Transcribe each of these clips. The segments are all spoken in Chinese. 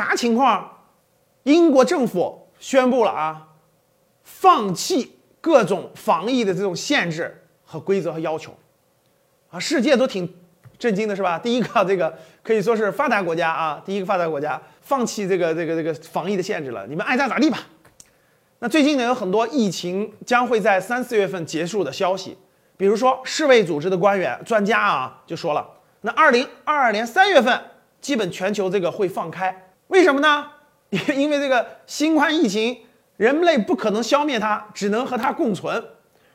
啥情况？英国政府宣布了啊，放弃各种防疫的这种限制和规则和要求，啊，世界都挺震惊的，是吧？第一个这个可以说是发达国家啊，第一个发达国家放弃这个这个这个防疫的限制了，你们爱咋咋地吧。那最近呢，有很多疫情将会在三四月份结束的消息，比如说世卫组织的官员专家啊就说了，那二零二二年三月份基本全球这个会放开，为什么呢？因为这个新冠疫情，人类不可能消灭它，只能和它共存。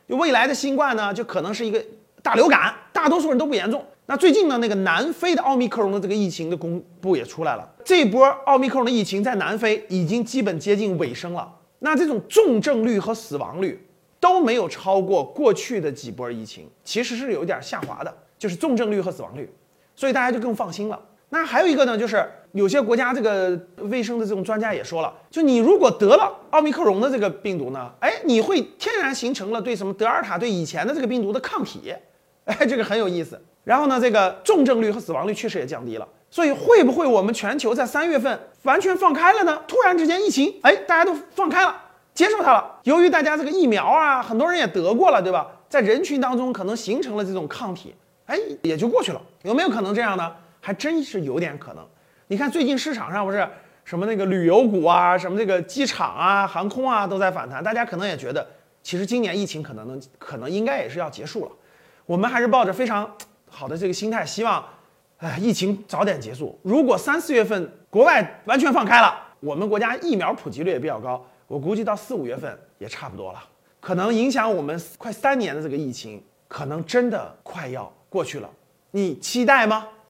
就未来的新冠呢，就可能是一个大流感，大多数人都不严重。那最近呢，那个南非的奥密克戎的这个疫情的公布也出来了，这波奥密克戎的疫情在南非已经基本接近尾声了。那这种重症率和死亡率都没有超过过去的几波疫情，其实是有一点下滑的，就是重症率和死亡率，所以大家就更放心了。那还有一个呢，就是有些国家这个卫生的这种专家也说了，就你如果得了奥密克戎的这个病毒呢，哎，你会天然形成了对什么德尔塔对以前的这个病毒的抗体，哎，这个很有意思。然后呢，这个重症率和死亡率确实也降低了。所以会不会我们全球在三月份完全放开了呢？突然之间疫情，哎，大家都放开了，接受它了。由于大家这个疫苗啊，很多人也得过了，对吧？在人群当中可能形成了这种抗体，哎，也就过去了。有没有可能这样呢？还真是有点可能，你看最近市场上不是什么那个旅游股啊，什么这个机场啊、航空啊都在反弹，大家可能也觉得，其实今年疫情可能能可能应该也是要结束了。我们还是抱着非常好的这个心态，希望，哎，疫情早点结束。如果三四月份国外完全放开了，我们国家疫苗普及率也比较高，我估计到四五月份也差不多了。可能影响我们快三年的这个疫情，可能真的快要过去了。你期待吗？